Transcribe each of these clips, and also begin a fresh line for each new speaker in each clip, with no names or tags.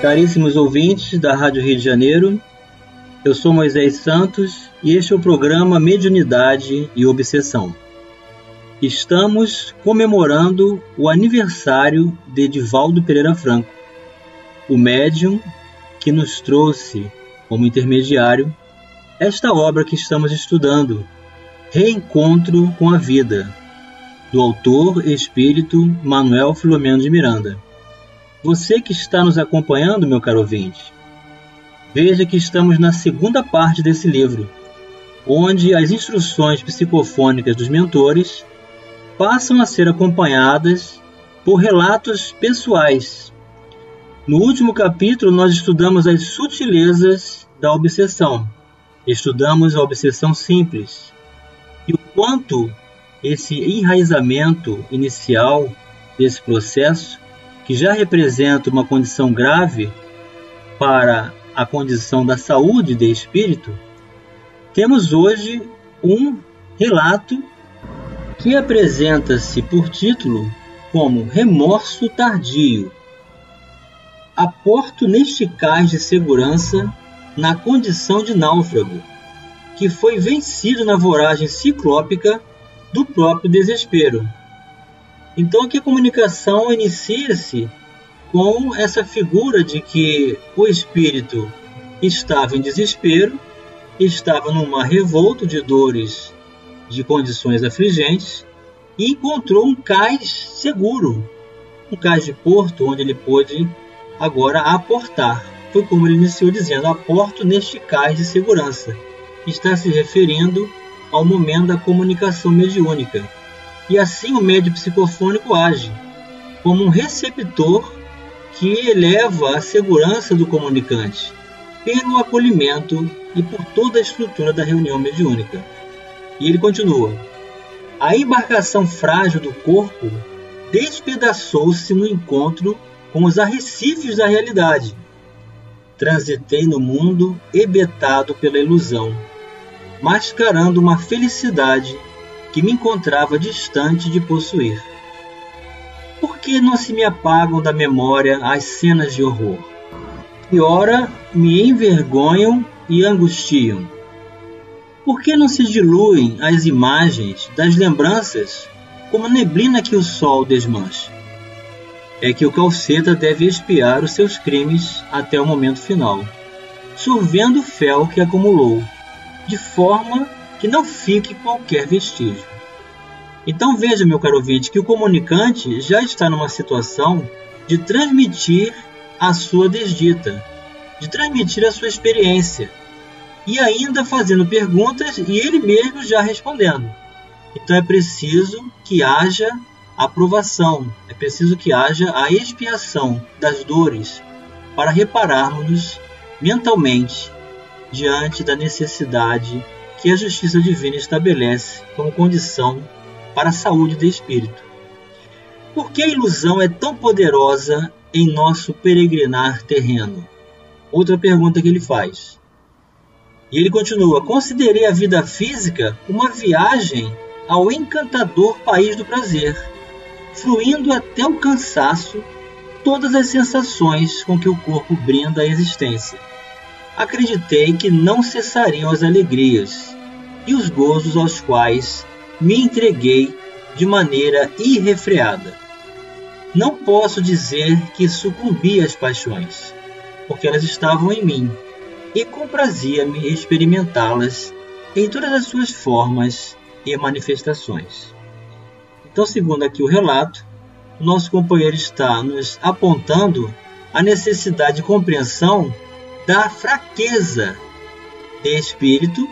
Caríssimos ouvintes da Rádio Rio de Janeiro, eu sou Moisés Santos e este é o programa Mediunidade e Obsessão. Estamos comemorando o aniversário de Edivaldo Pereira Franco, o médium que nos trouxe como intermediário esta obra que estamos estudando, Reencontro com a Vida, do autor espírito Manuel Filomeno de Miranda. Você que está nos acompanhando, meu caro ouvinte, veja que estamos na segunda parte desse livro, onde as instruções psicofônicas dos mentores passam a ser acompanhadas por relatos pessoais. No último capítulo, nós estudamos as sutilezas da obsessão. Estudamos a obsessão simples e o quanto esse enraizamento inicial desse processo que já representa uma condição grave para a condição da saúde de espírito, temos hoje um relato que apresenta-se por título como Remorso Tardio. Aporto neste cais de segurança na condição de náufrago, que foi vencido na voragem ciclópica do próprio desespero. Então aqui a comunicação inicia-se com essa figura de que o espírito estava em desespero, estava numa revolta de dores, de condições afligentes e encontrou um cais seguro, um cais de porto onde ele pôde agora aportar. Foi como ele iniciou dizendo: aporto neste cais de segurança. Está se referindo ao momento da comunicação mediúnica e assim o médio psicofônico age como um receptor que eleva a segurança do comunicante pelo acolhimento e por toda a estrutura da reunião mediúnica. E ele continua: a embarcação frágil do corpo despedaçou-se no encontro com os arrecifes da realidade. Transitei no mundo hebetado pela ilusão, mascarando uma felicidade que me encontrava distante de possuir. Por que não se me apagam da memória as cenas de horror? Que ora me envergonham e angustiam. Por que não se diluem as imagens das lembranças como neblina que o sol desmancha? É que o calceta deve expiar os seus crimes até o momento final, sorvendo o fel que acumulou, de forma que não fique qualquer vestígio. Então veja, meu caro ouvinte, que o comunicante já está numa situação de transmitir a sua desdita, de transmitir a sua experiência, e ainda fazendo perguntas e ele mesmo já respondendo. Então é preciso que haja aprovação, é preciso que haja a expiação das dores para repararmos mentalmente diante da necessidade que a justiça divina estabelece como condição para a saúde do espírito. Por que a ilusão é tão poderosa em nosso peregrinar terreno? Outra pergunta que ele faz. E ele continua: Considerei a vida física uma viagem ao encantador país do prazer, fluindo até o cansaço todas as sensações com que o corpo brinda a existência acreditei que não cessariam as alegrias e os gozos aos quais me entreguei de maneira irrefreada. Não posso dizer que sucumbi às paixões, porque elas estavam em mim e comprazia-me experimentá-las em todas as suas formas e manifestações. Então, segundo aqui o relato, nosso companheiro está nos apontando a necessidade de compreensão da fraqueza de espírito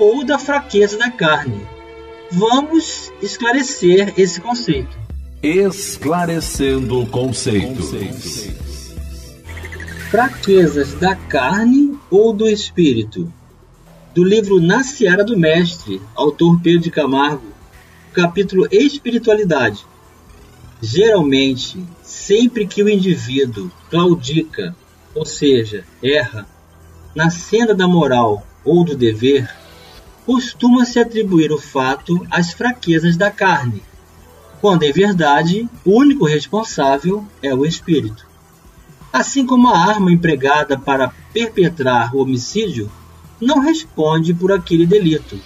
ou da fraqueza da carne. Vamos esclarecer esse conceito.
Esclarecendo conceitos.
Fraquezas da carne ou do espírito? Do livro Na Seara do Mestre, autor Pedro de Camargo, capítulo Espiritualidade. Geralmente, sempre que o indivíduo claudica, ou seja, erra, na senda da moral ou do dever, costuma-se atribuir o fato às fraquezas da carne, quando em verdade o único responsável é o espírito. Assim como a arma empregada para perpetrar o homicídio não responde por aquele delito,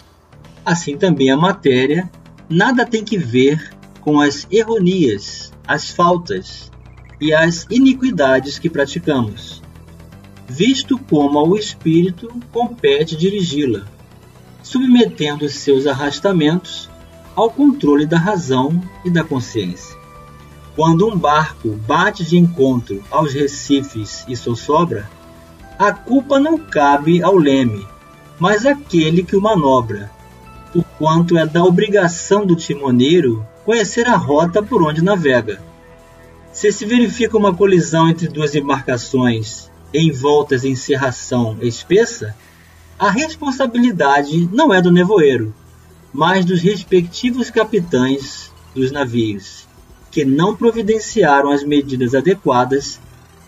assim também a matéria nada tem que ver com as erronias, as faltas e as iniquidades que praticamos, visto como ao espírito compete dirigi-la, submetendo seus arrastamentos ao controle da razão e da consciência. Quando um barco bate de encontro aos recifes e sossobra, a culpa não cabe ao leme, mas àquele que o manobra, porquanto é da obrigação do timoneiro conhecer a rota por onde navega. Se se verifica uma colisão entre duas embarcações envoltas em serração espessa, a responsabilidade não é do nevoeiro, mas dos respectivos capitães dos navios, que não providenciaram as medidas adequadas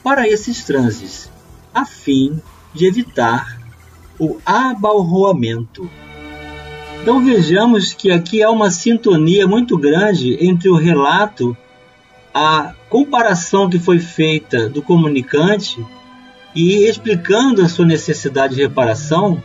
para esses transes, a fim de evitar o abalroamento. Então vejamos que aqui há uma sintonia muito grande entre o relato, a comparação que foi feita do comunicante e explicando a sua necessidade de reparação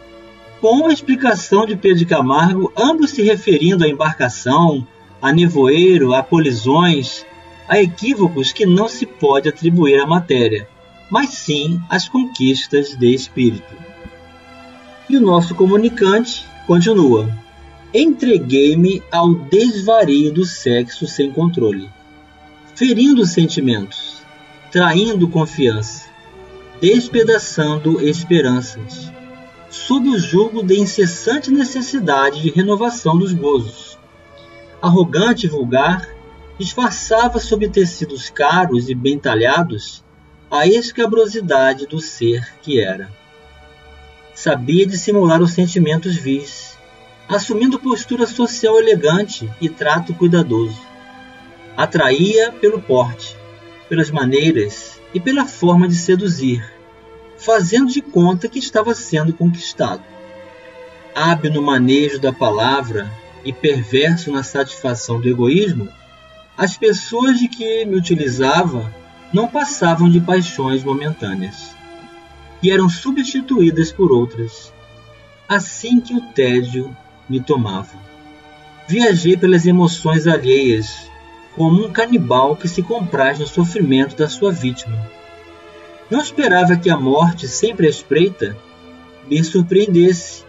com a explicação de Pedro de Camargo, ambos se referindo à embarcação, a nevoeiro, a colisões, a equívocos que não se pode atribuir à matéria, mas sim às conquistas de espírito. E o nosso comunicante continua: Entreguei-me ao desvario do sexo sem controle, ferindo sentimentos, traindo confiança, despedaçando esperanças sob o jugo de incessante necessidade de renovação dos gozos. Arrogante e vulgar, disfarçava sob tecidos caros e bem talhados a escabrosidade do ser que era. Sabia dissimular os sentimentos vis, assumindo postura social elegante e trato cuidadoso. Atraía pelo porte, pelas maneiras e pela forma de seduzir, fazendo de conta que estava sendo conquistado. Hábil no manejo da palavra e perverso na satisfação do egoísmo, as pessoas de que me utilizava não passavam de paixões momentâneas e eram substituídas por outras, assim que o tédio me tomava. Viajei pelas emoções alheias, como um canibal que se compraz no sofrimento da sua vítima não esperava que a morte, sempre à espreita, me surpreendesse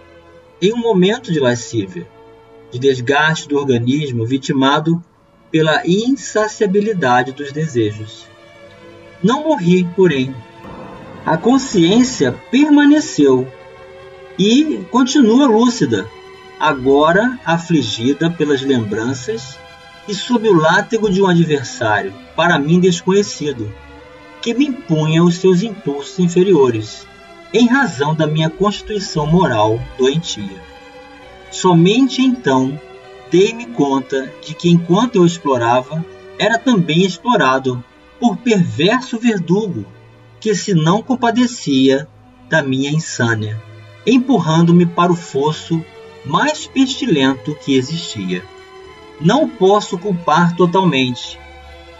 em um momento de lascívia, de desgaste do organismo vitimado pela insaciabilidade dos desejos. Não morri, porém. A consciência permaneceu e continua lúcida, agora afligida pelas lembranças e sob o látego de um adversário, para mim desconhecido que me impunha os seus impulsos inferiores, em razão da minha constituição moral doentia. Somente então dei-me conta de que enquanto eu explorava, era também explorado por perverso verdugo que se não compadecia da minha insânia, empurrando-me para o fosso mais pestilento que existia. Não posso culpar totalmente,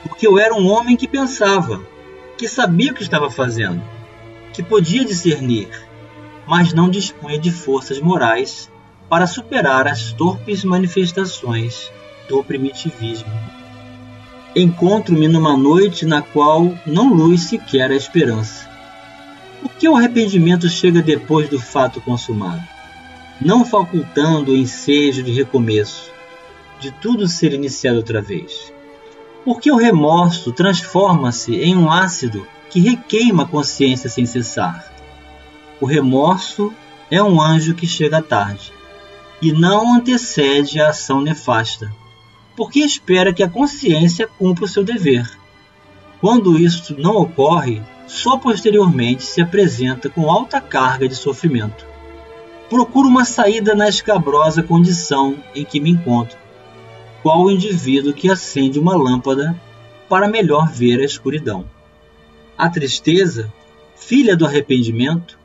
porque eu era um homem que pensava, que sabia o que estava fazendo, que podia discernir, mas não dispunha de forças morais para superar as torpes manifestações do primitivismo. Encontro-me numa noite na qual não luz sequer a esperança. Por que o arrependimento chega depois do fato consumado, não facultando o ensejo de recomeço, de tudo ser iniciado outra vez? Porque o remorso transforma-se em um ácido que requeima a consciência sem cessar. O remorso é um anjo que chega tarde e não antecede a ação nefasta, porque espera que a consciência cumpra o seu dever. Quando isso não ocorre, só posteriormente se apresenta com alta carga de sofrimento. Procuro uma saída na escabrosa condição em que me encontro, qual o indivíduo que acende uma lâmpada para melhor ver a escuridão. A tristeza, filha do arrependimento,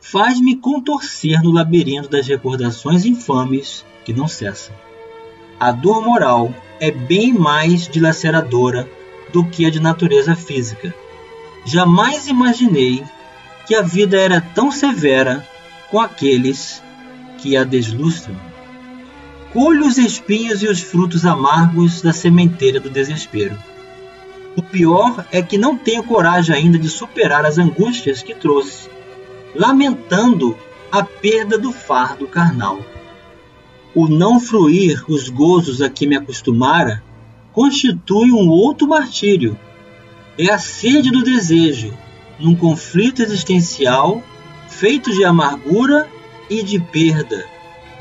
faz-me contorcer no labirinto das recordações infames que não cessam. A dor moral é bem mais dilaceradora do que a de natureza física. Jamais imaginei que a vida era tão severa com aqueles que a deslustram. Colho os espinhos e os frutos amargos da sementeira do desespero. O pior é que não tenho coragem ainda de superar as angústias que trouxe, lamentando a perda do fardo carnal. O não fruir os gozos a que me acostumara constitui um outro martírio. É a sede do desejo, num conflito existencial feito de amargura e de perda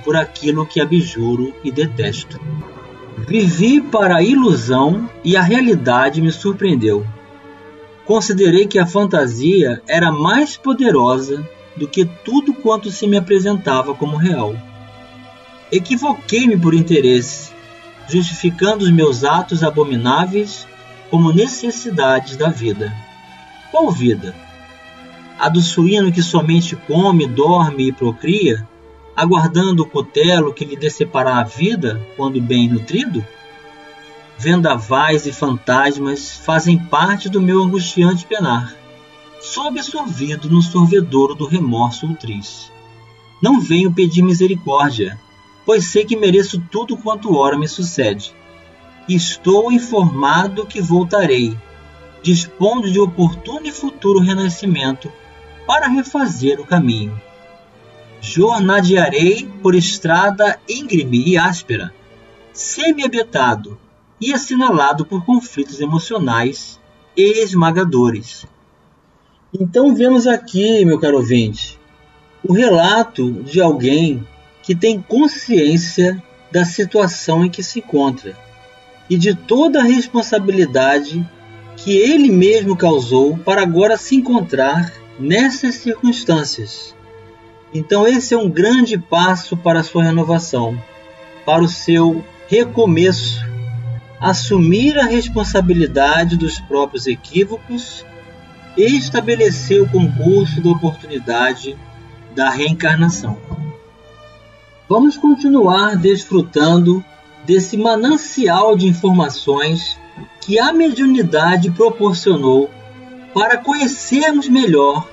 por aquilo que abjuro e detesto. Vivi para a ilusão e a realidade me surpreendeu. Considerei que a fantasia era mais poderosa do que tudo quanto se me apresentava como real. Equivoquei-me por interesse, justificando os meus atos abomináveis como necessidades da vida. Qual vida? A do suíno que somente come, dorme e procria, aguardando o cutelo que lhe decepará a vida quando bem nutrido? Vendavais e fantasmas fazem parte do meu angustiante penar. Sou absorvido no sorvedouro do remorso ultriz. Não venho pedir misericórdia, pois sei que mereço tudo quanto ora me sucede. Estou informado que voltarei, dispondo de oportuno e futuro renascimento para refazer o caminho. Jornadearei por estrada íngreme e áspera, semi-habitado e assinalado por conflitos emocionais esmagadores. Então vemos aqui, meu caro ouvinte, o relato de alguém que tem consciência da situação em que se encontra e de toda a responsabilidade que ele mesmo causou para agora se encontrar nessas circunstâncias. Então, esse é um grande passo para a sua renovação, para o seu recomeço, assumir a responsabilidade dos próprios equívocos e estabelecer o concurso da oportunidade da reencarnação. Vamos continuar desfrutando desse manancial de informações que a mediunidade proporcionou para conhecermos melhor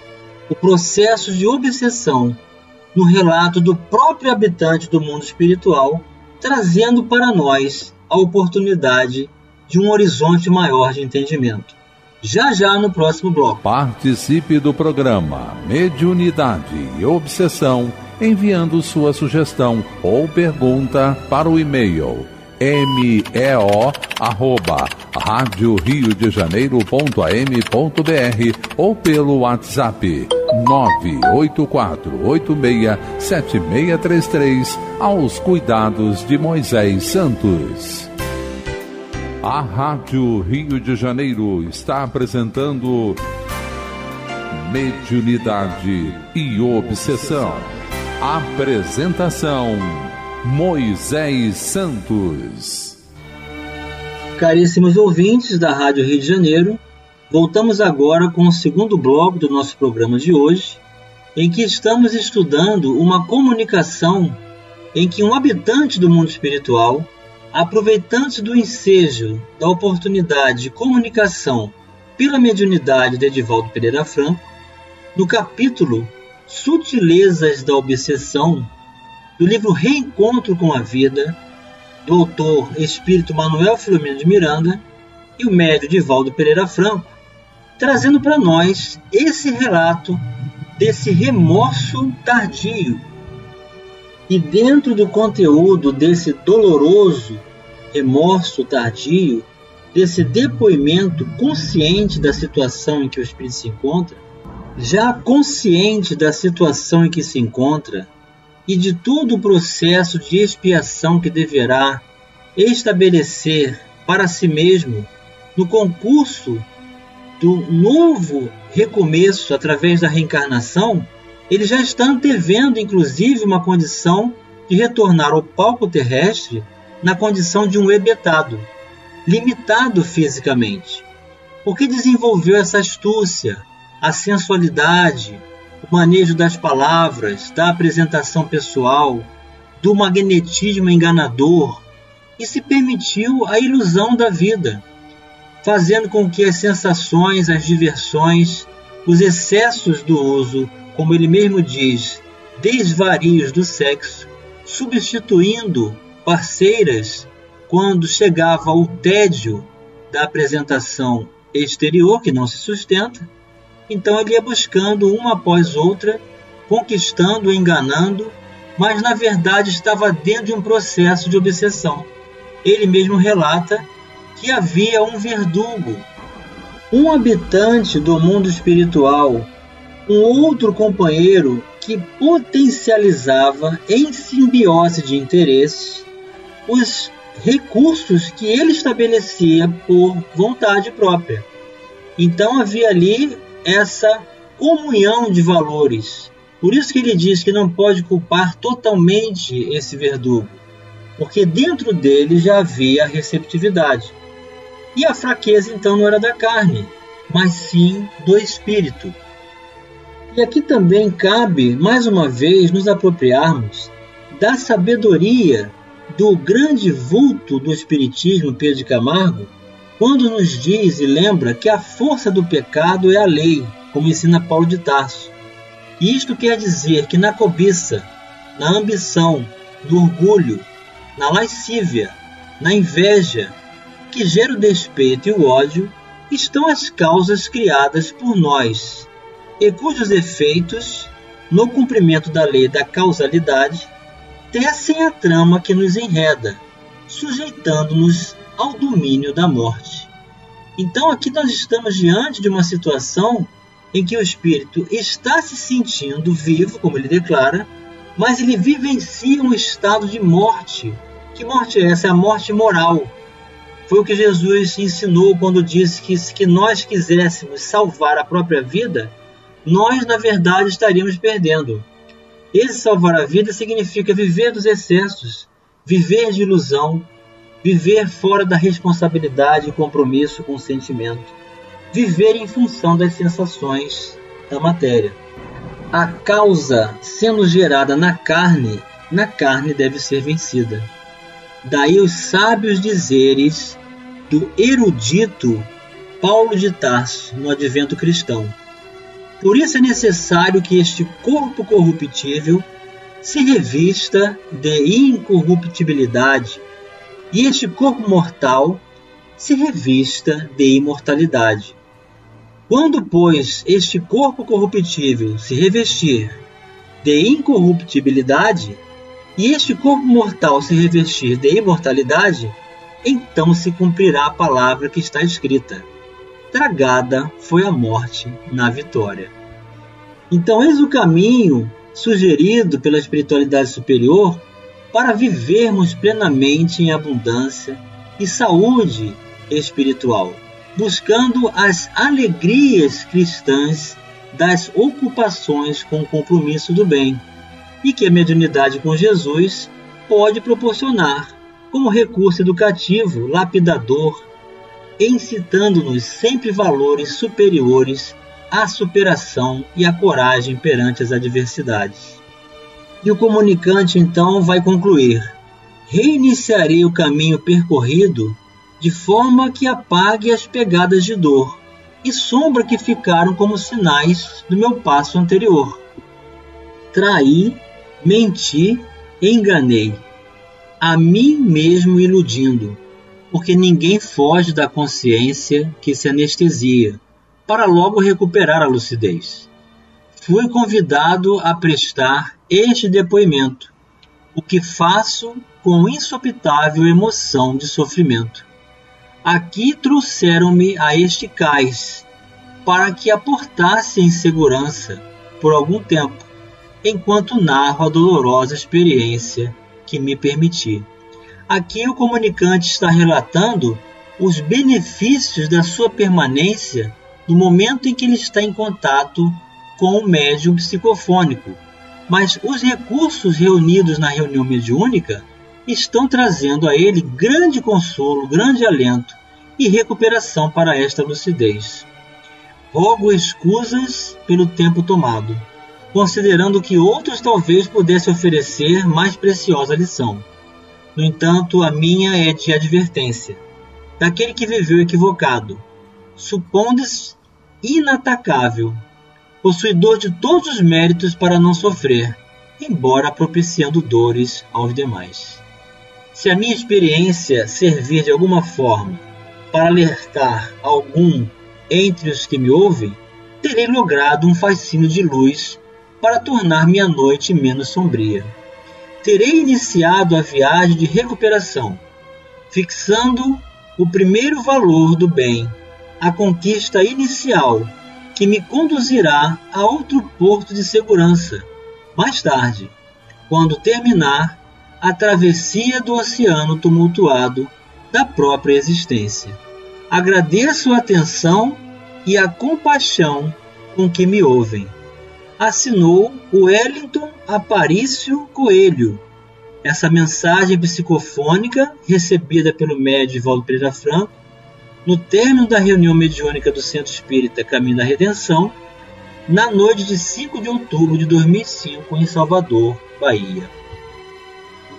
o processo de obsessão no relato do próprio habitante do mundo espiritual, trazendo para nós a oportunidade de um horizonte maior de entendimento. Já já no próximo bloco.
Participe do programa Mediunidade e Obsessão enviando sua sugestão ou pergunta para o e-mail meo arroba rádio Rio de Janeiro.am.br ou pelo WhatsApp 984867633 aos cuidados de Moisés Santos. A Rádio Rio de Janeiro está apresentando Mediunidade e Obsessão. Apresentação Moisés Santos.
Caríssimos ouvintes da Rádio Rio de Janeiro, voltamos agora com o segundo bloco do nosso programa de hoje, em que estamos estudando uma comunicação em que um habitante do mundo espiritual, aproveitando-se do ensejo da oportunidade de comunicação pela mediunidade de Edivaldo Pereira Franco, no capítulo Sutilezas da Obsessão, do livro Reencontro com a Vida, do autor espírito Manuel Filomeno de Miranda e o médio Divaldo Pereira Franco, trazendo para nós esse relato desse remorso tardio. E dentro do conteúdo desse doloroso remorso tardio, desse depoimento consciente da situação em que o espírito se encontra, já consciente da situação em que se encontra e de todo o processo de expiação que deverá estabelecer para si mesmo no concurso do novo recomeço através da reencarnação, ele já está antevendo, inclusive, uma condição de retornar ao palco terrestre na condição de um ebetado, limitado fisicamente, porque desenvolveu essa astúcia, a sensualidade, o manejo das palavras, da apresentação pessoal, do magnetismo enganador e se permitiu a ilusão da vida, fazendo com que as sensações, as diversões, os excessos do uso, como ele mesmo diz, desvarios do sexo, substituindo parceiras quando chegava o tédio da apresentação exterior, que não se sustenta. Então ele ia buscando uma após outra, conquistando, enganando, mas na verdade estava dentro de um processo de obsessão. Ele mesmo relata que havia um verdugo, um habitante do mundo espiritual, um outro companheiro que potencializava em simbiose de interesses os recursos que ele estabelecia por vontade própria. Então havia ali essa comunhão de valores. Por isso que ele diz que não pode culpar totalmente esse verdugo, porque dentro dele já havia receptividade. E a fraqueza então não era da carne, mas sim do espírito. E aqui também cabe, mais uma vez, nos apropriarmos da sabedoria do grande vulto do Espiritismo, Pedro de Camargo, quando nos diz e lembra que a força do pecado é a lei, como ensina Paulo de Tarso. E isto quer dizer que na cobiça, na ambição, no orgulho, na lascívia, na inveja, que gera o despeito e o ódio, estão as causas criadas por nós, e cujos efeitos, no cumprimento da lei da causalidade, tecem a trama que nos enreda, sujeitando-nos ao domínio da morte. Então aqui nós estamos diante de uma situação em que o espírito está se sentindo vivo, como ele declara, mas ele vivencia um estado de morte. Que morte é essa? É a morte moral, foi o que Jesus ensinou quando disse que se nós quiséssemos salvar a própria vida, nós na verdade estaríamos perdendo. Esse salvar a vida significa viver dos excessos, viver de ilusão, viver fora da responsabilidade e compromisso com o sentimento, viver em função das sensações da matéria. A causa sendo gerada na carne, na carne deve ser vencida. Daí os sábios dizeres do erudito Paulo de Tarso no advento cristão. Por isso é necessário que este corpo corruptível se revista de incorruptibilidade e este corpo mortal se revista de imortalidade. Quando, pois, este corpo corruptível se revestir de incorruptibilidade e este corpo mortal se revestir de imortalidade, então se cumprirá a palavra que está escrita: Tragada foi a morte na vitória. Então, eis o caminho sugerido pela espiritualidade superior para vivermos plenamente em abundância e saúde espiritual, buscando as alegrias cristãs das ocupações com o compromisso do bem, e que a mediunidade com Jesus pode proporcionar como recurso educativo, lapidador, incitando-nos sempre valores superiores à superação e à coragem perante as adversidades. E o comunicante então vai concluir: Reiniciarei o caminho percorrido de forma que apague as pegadas de dor e sombra que ficaram como sinais do meu passo anterior. Traí, menti, enganei a mim mesmo iludindo, porque ninguém foge da consciência que se anestesia, para logo recuperar a lucidez. Fui convidado a prestar este depoimento, o que faço com insopitável emoção de sofrimento. Aqui trouxeram-me a este cais, para que aportasse em segurança por algum tempo, enquanto narro a dolorosa experiência que me permitir. Aqui o comunicante está relatando os benefícios da sua permanência no momento em que ele está em contato com o médium psicofônico, mas os recursos reunidos na reunião mediúnica estão trazendo a ele grande consolo, grande alento e recuperação para esta lucidez. Rogo escusas pelo tempo tomado, considerando que outros talvez pudessem oferecer mais preciosa lição. No entanto, a minha é de advertência, daquele que viveu equivocado, supondes inatacável, possuidor de todos os méritos para não sofrer, embora propiciando dores aos demais. Se a minha experiência servir de alguma forma para alertar algum entre os que me ouvem, terei logrado um fascínio de luz para tornar minha noite menos sombria. Terei iniciado a viagem de recuperação, fixando o primeiro valor do bem, a conquista inicial que me conduzirá a outro porto de segurança. Mais tarde, quando terminar a travessia do oceano tumultuado da própria existência. Agradeço a atenção e a compaixão com que me ouvem. Assinou Wellington Aparício Coelho. Essa mensagem psicofônica, recebida pelo médium Valdo Pereira Franco, no término da reunião mediúnica do Centro Espírita Caminho da Redenção, na noite de 5 de outubro de 2005, em Salvador, Bahia.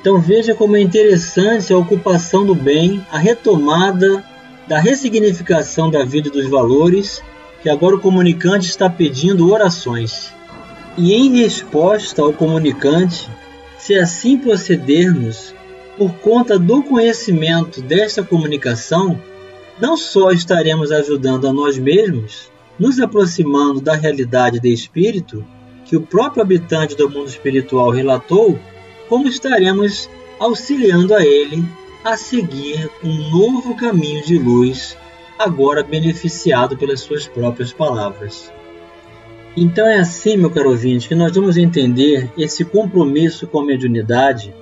Então veja como é interessante a ocupação do bem, a retomada da ressignificação da vida e dos valores, que agora o comunicante está pedindo orações. E em resposta ao comunicante, se assim procedermos, por conta do conhecimento desta comunicação, não só estaremos ajudando a nós mesmos, nos aproximando da realidade de espírito que o próprio habitante do mundo espiritual relatou, como estaremos auxiliando a ele a seguir um novo caminho de luz, agora beneficiado pelas suas próprias palavras. Então é assim, meu caro ouvinte, que nós vamos entender esse compromisso com a mediunidade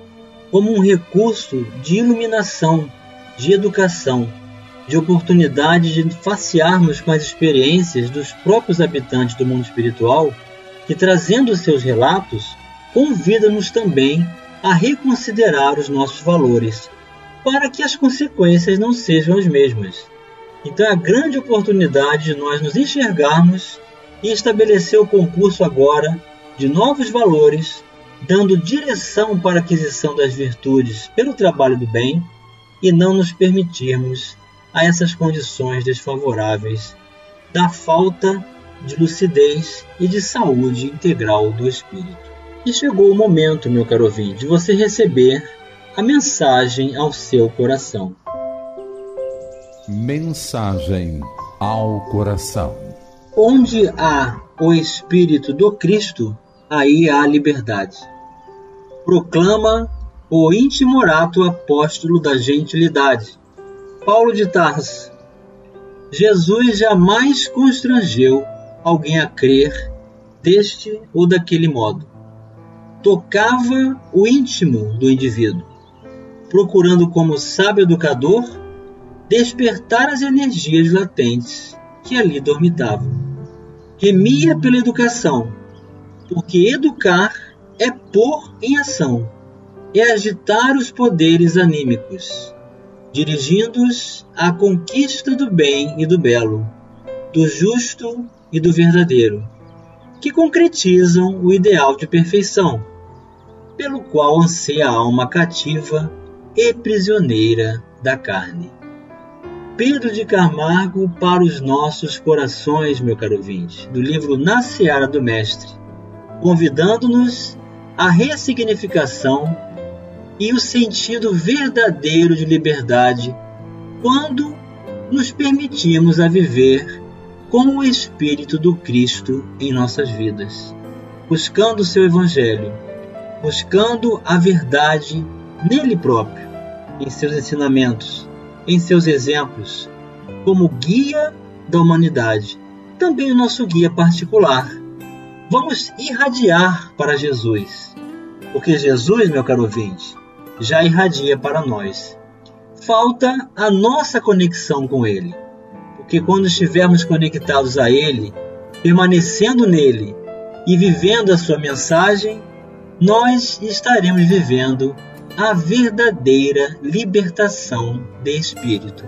como um recurso de iluminação, de educação, de oportunidade de facearmos com as experiências dos próprios habitantes do mundo espiritual, que trazendo seus relatos, convida-nos também a reconsiderar os nossos valores, para que as consequências não sejam as mesmas. Então é a grande oportunidade de nós nos enxergarmos e estabelecer o concurso agora de novos valores, dando direção para a aquisição das virtudes pelo trabalho do bem e não nos permitirmos a essas condições desfavoráveis da falta de lucidez e de saúde integral do espírito. E chegou o momento, meu caro ouvinte, de você receber a mensagem ao seu coração.
Mensagem ao coração.
Onde há o Espírito do Cristo, aí há liberdade. Proclama o intimorato apóstolo da gentilidade. Paulo de Tarso. Jesus jamais constrangeu alguém a crer deste ou daquele modo tocava o íntimo do indivíduo, procurando, como sábio educador, despertar as energias latentes que ali dormitavam. Remia pela educação, porque educar é pôr em ação, é agitar os poderes anímicos, dirigindo-os à conquista do bem e do belo, do justo e do verdadeiro que concretizam o ideal de perfeição, pelo qual anseia a alma cativa e prisioneira da carne. Pedro de Camargo para os nossos corações, meu caro ouvinte, do livro Na Seara do Mestre, convidando-nos à ressignificação e o sentido verdadeiro de liberdade quando nos permitimos a viver com o Espírito do Cristo em nossas vidas, buscando o seu Evangelho, buscando a verdade nele próprio, em seus ensinamentos, em seus exemplos, como guia da humanidade, também o nosso guia particular. Vamos irradiar para Jesus, porque Jesus, meu caro ouvinte, já irradia para nós. Falta a nossa conexão com Ele que quando estivermos conectados a Ele, permanecendo nele e vivendo a sua mensagem, nós estaremos vivendo a verdadeira libertação de espírito.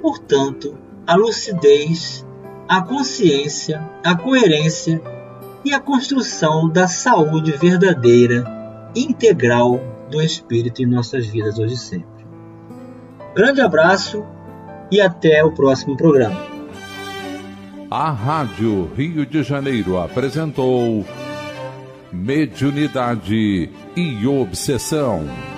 Portanto, a lucidez, a consciência, a coerência e a construção da saúde verdadeira, integral do espírito em nossas vidas hoje e sempre. Grande abraço e até o próximo programa.
A Rádio Rio de Janeiro apresentou Mediunidade e Obsessão.